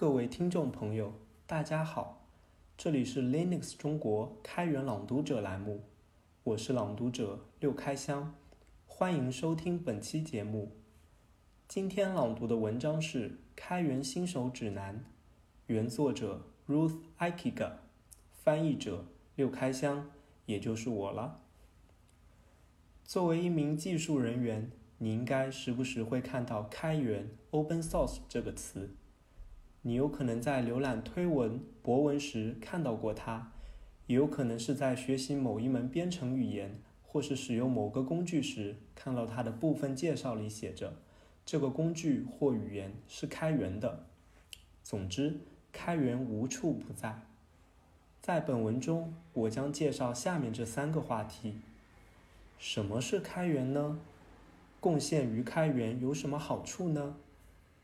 各位听众朋友，大家好，这里是 Linux 中国开源朗读者栏目，我是朗读者六开箱，欢迎收听本期节目。今天朗读的文章是《开源新手指南》，原作者 Ruth Aikiga，翻译者六开箱，也就是我了。作为一名技术人员，你应该时不时会看到“开源 ”（Open Source） 这个词。你有可能在浏览推文、博文时看到过它，也有可能是在学习某一门编程语言，或是使用某个工具时看到它的部分介绍里写着“这个工具或语言是开源的”。总之，开源无处不在。在本文中，我将介绍下面这三个话题：什么是开源呢？贡献于开源有什么好处呢？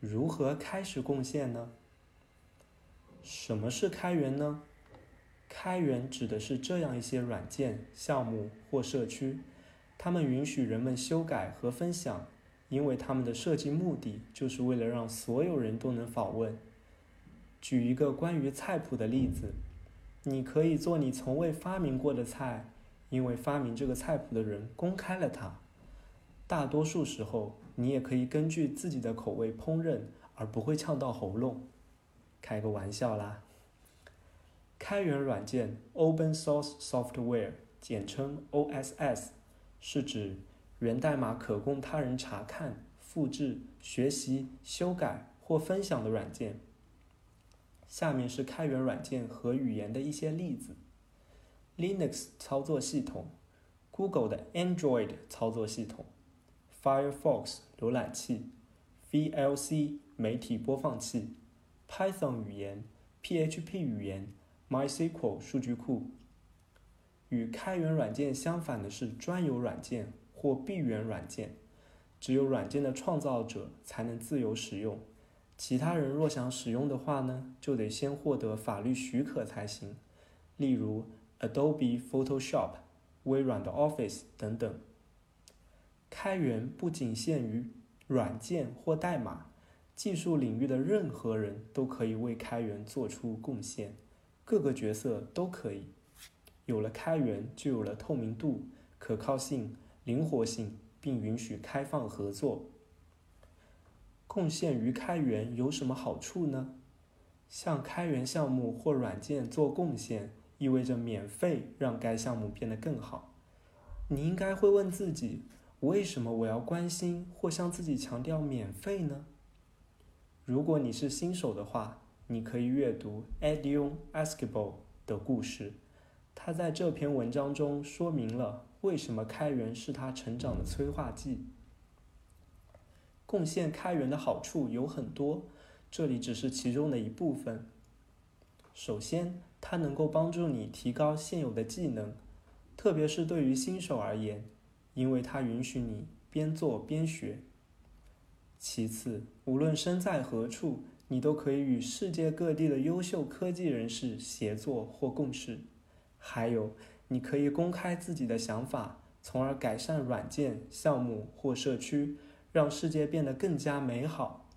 如何开始贡献呢？什么是开源呢？开源指的是这样一些软件、项目或社区，它们允许人们修改和分享，因为他们的设计目的就是为了让所有人都能访问。举一个关于菜谱的例子，你可以做你从未发明过的菜，因为发明这个菜谱的人公开了它。大多数时候，你也可以根据自己的口味烹饪，而不会呛到喉咙。开个玩笑啦！开源软件 （Open Source Software） 简称 OSS，是指源代码可供他人查看、复制、学习、修改或分享的软件。下面是开源软件和语言的一些例子：Linux 操作系统、Google 的 Android 操作系统、Firefox 浏览器、VLC 媒体播放器。Python 语言、PHP 语言、MySQL 数据库。与开源软件相反的是专有软件或闭源软件，只有软件的创造者才能自由使用，其他人若想使用的话呢，就得先获得法律许可才行。例如 Adobe Photoshop、微软的 Office 等等。开源不仅限于软件或代码。技术领域的任何人都可以为开源做出贡献，各个角色都可以。有了开源，就有了透明度、可靠性、灵活性，并允许开放合作。贡献于开源有什么好处呢？向开源项目或软件做贡献，意味着免费让该项目变得更好。你应该会问自己：为什么我要关心或向自己强调免费呢？如果你是新手的话，你可以阅读 Edion Esquivel 的故事。他在这篇文章中说明了为什么开源是他成长的催化剂。贡献开源的好处有很多，这里只是其中的一部分。首先，它能够帮助你提高现有的技能，特别是对于新手而言，因为它允许你边做边学。其次，无论身在何处，你都可以与世界各地的优秀科技人士协作或共事。还有，你可以公开自己的想法，从而改善软件、项目或社区，让世界变得更加美好。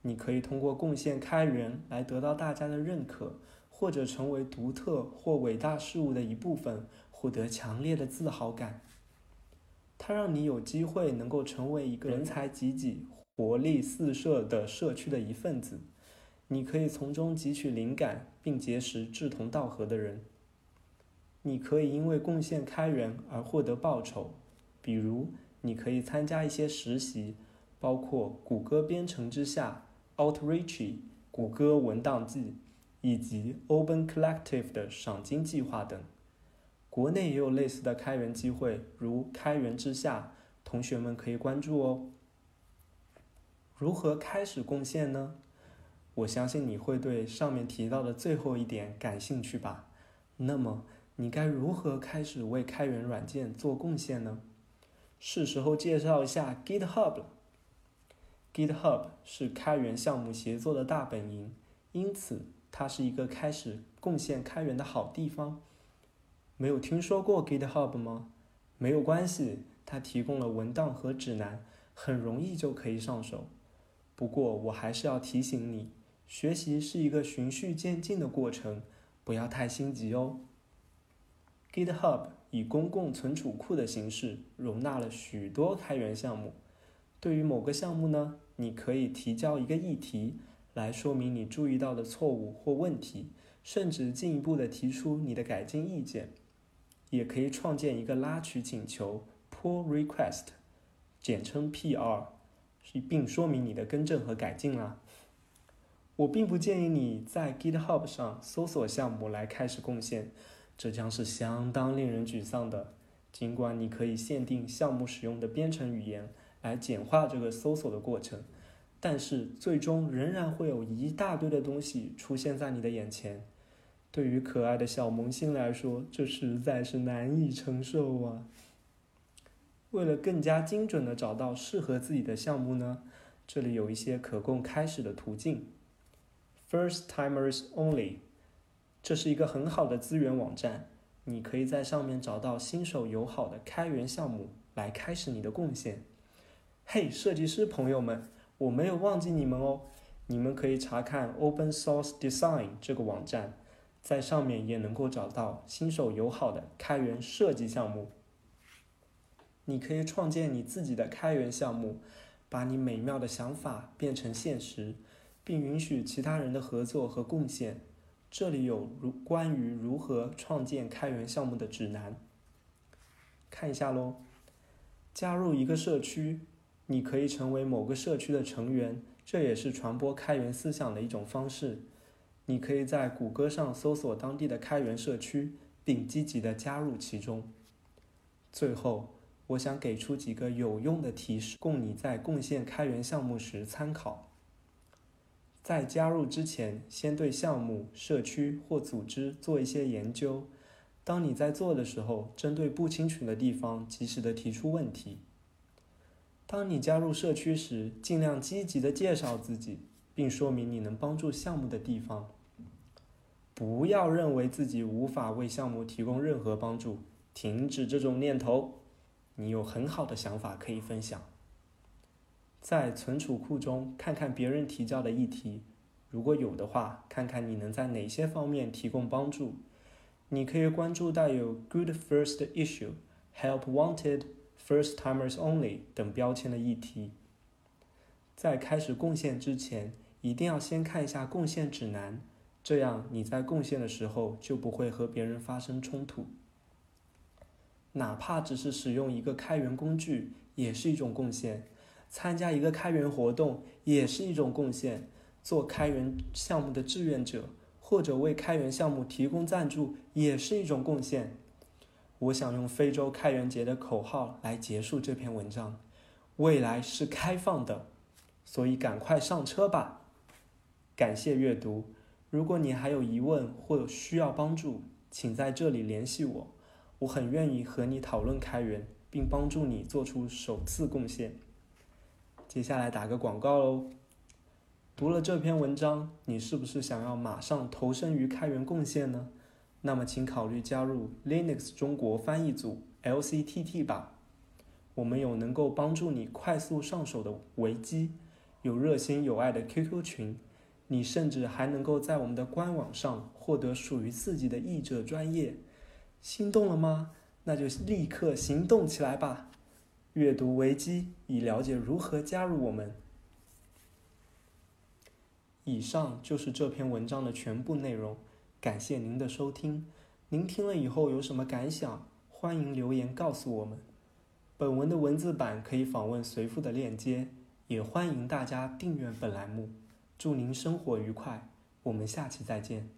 你可以通过贡献开源来得到大家的认可，或者成为独特或伟大事物的一部分，获得强烈的自豪感。它让你有机会能够成为一个人才济济、活力四射的社区的一份子。你可以从中汲取灵感，并结识志同道合的人。你可以因为贡献开源而获得报酬，比如你可以参加一些实习，包括谷歌编程之下、Outreach、谷歌文档季以及 Open Collective 的赏金计划等。国内也有类似的开源机会，如开源之下，同学们可以关注哦。如何开始贡献呢？我相信你会对上面提到的最后一点感兴趣吧。那么，你该如何开始为开源软件做贡献呢？是时候介绍一下 GitHub 了。GitHub 是开源项目协作的大本营，因此它是一个开始贡献开源的好地方。没有听说过 GitHub 吗？没有关系，它提供了文档和指南，很容易就可以上手。不过我还是要提醒你，学习是一个循序渐进的过程，不要太心急哦。GitHub 以公共存储库的形式容纳了许多开源项目。对于某个项目呢，你可以提交一个议题来说明你注意到的错误或问题，甚至进一步的提出你的改进意见。也可以创建一个拉取请求 （Pull Request），简称 PR，并说明你的更正和改进啦。我并不建议你在 GitHub 上搜索项目来开始贡献，这将是相当令人沮丧的。尽管你可以限定项目使用的编程语言来简化这个搜索的过程，但是最终仍然会有一大堆的东西出现在你的眼前。对于可爱的小萌新来说，这实在是难以承受啊！为了更加精准的找到适合自己的项目呢，这里有一些可供开始的途径。First Timers Only，这是一个很好的资源网站，你可以在上面找到新手友好的开源项目来开始你的贡献。嘿，设计师朋友们，我没有忘记你们哦！你们可以查看 Open Source Design 这个网站，在上面也能够找到新手友好的开源设计项目。你可以创建你自己的开源项目，把你美妙的想法变成现实。并允许其他人的合作和贡献。这里有如关于如何创建开源项目的指南，看一下喽。加入一个社区，你可以成为某个社区的成员，这也是传播开源思想的一种方式。你可以在谷歌上搜索当地的开源社区，并积极的加入其中。最后，我想给出几个有用的提示，供你在贡献开源项目时参考。在加入之前，先对项目、社区或组织做一些研究。当你在做的时候，针对不清楚的地方及时的提出问题。当你加入社区时，尽量积极的介绍自己，并说明你能帮助项目的地方。不要认为自己无法为项目提供任何帮助，停止这种念头。你有很好的想法可以分享。在存储库中看看别人提交的议题，如果有的话，看看你能在哪些方面提供帮助。你可以关注带有 “Good First Issue”、“Help Wanted”、“First Timers Only” 等标签的议题。在开始贡献之前，一定要先看一下贡献指南，这样你在贡献的时候就不会和别人发生冲突。哪怕只是使用一个开源工具，也是一种贡献。参加一个开源活动也是一种贡献，做开源项目的志愿者或者为开源项目提供赞助也是一种贡献。我想用非洲开源节的口号来结束这篇文章：未来是开放的，所以赶快上车吧！感谢阅读。如果你还有疑问或需要帮助，请在这里联系我，我很愿意和你讨论开源，并帮助你做出首次贡献。接下来打个广告喽。读了这篇文章，你是不是想要马上投身于开源贡献呢？那么请考虑加入 Linux 中国翻译组 LCTT 吧。我们有能够帮助你快速上手的维基，有热心有爱的 QQ 群，你甚至还能够在我们的官网上获得属于自己的译者专业。心动了吗？那就立刻行动起来吧！阅读维基，以了解如何加入我们。以上就是这篇文章的全部内容，感谢您的收听。您听了以后有什么感想？欢迎留言告诉我们。本文的文字版可以访问随附的链接，也欢迎大家订阅本栏目。祝您生活愉快，我们下期再见。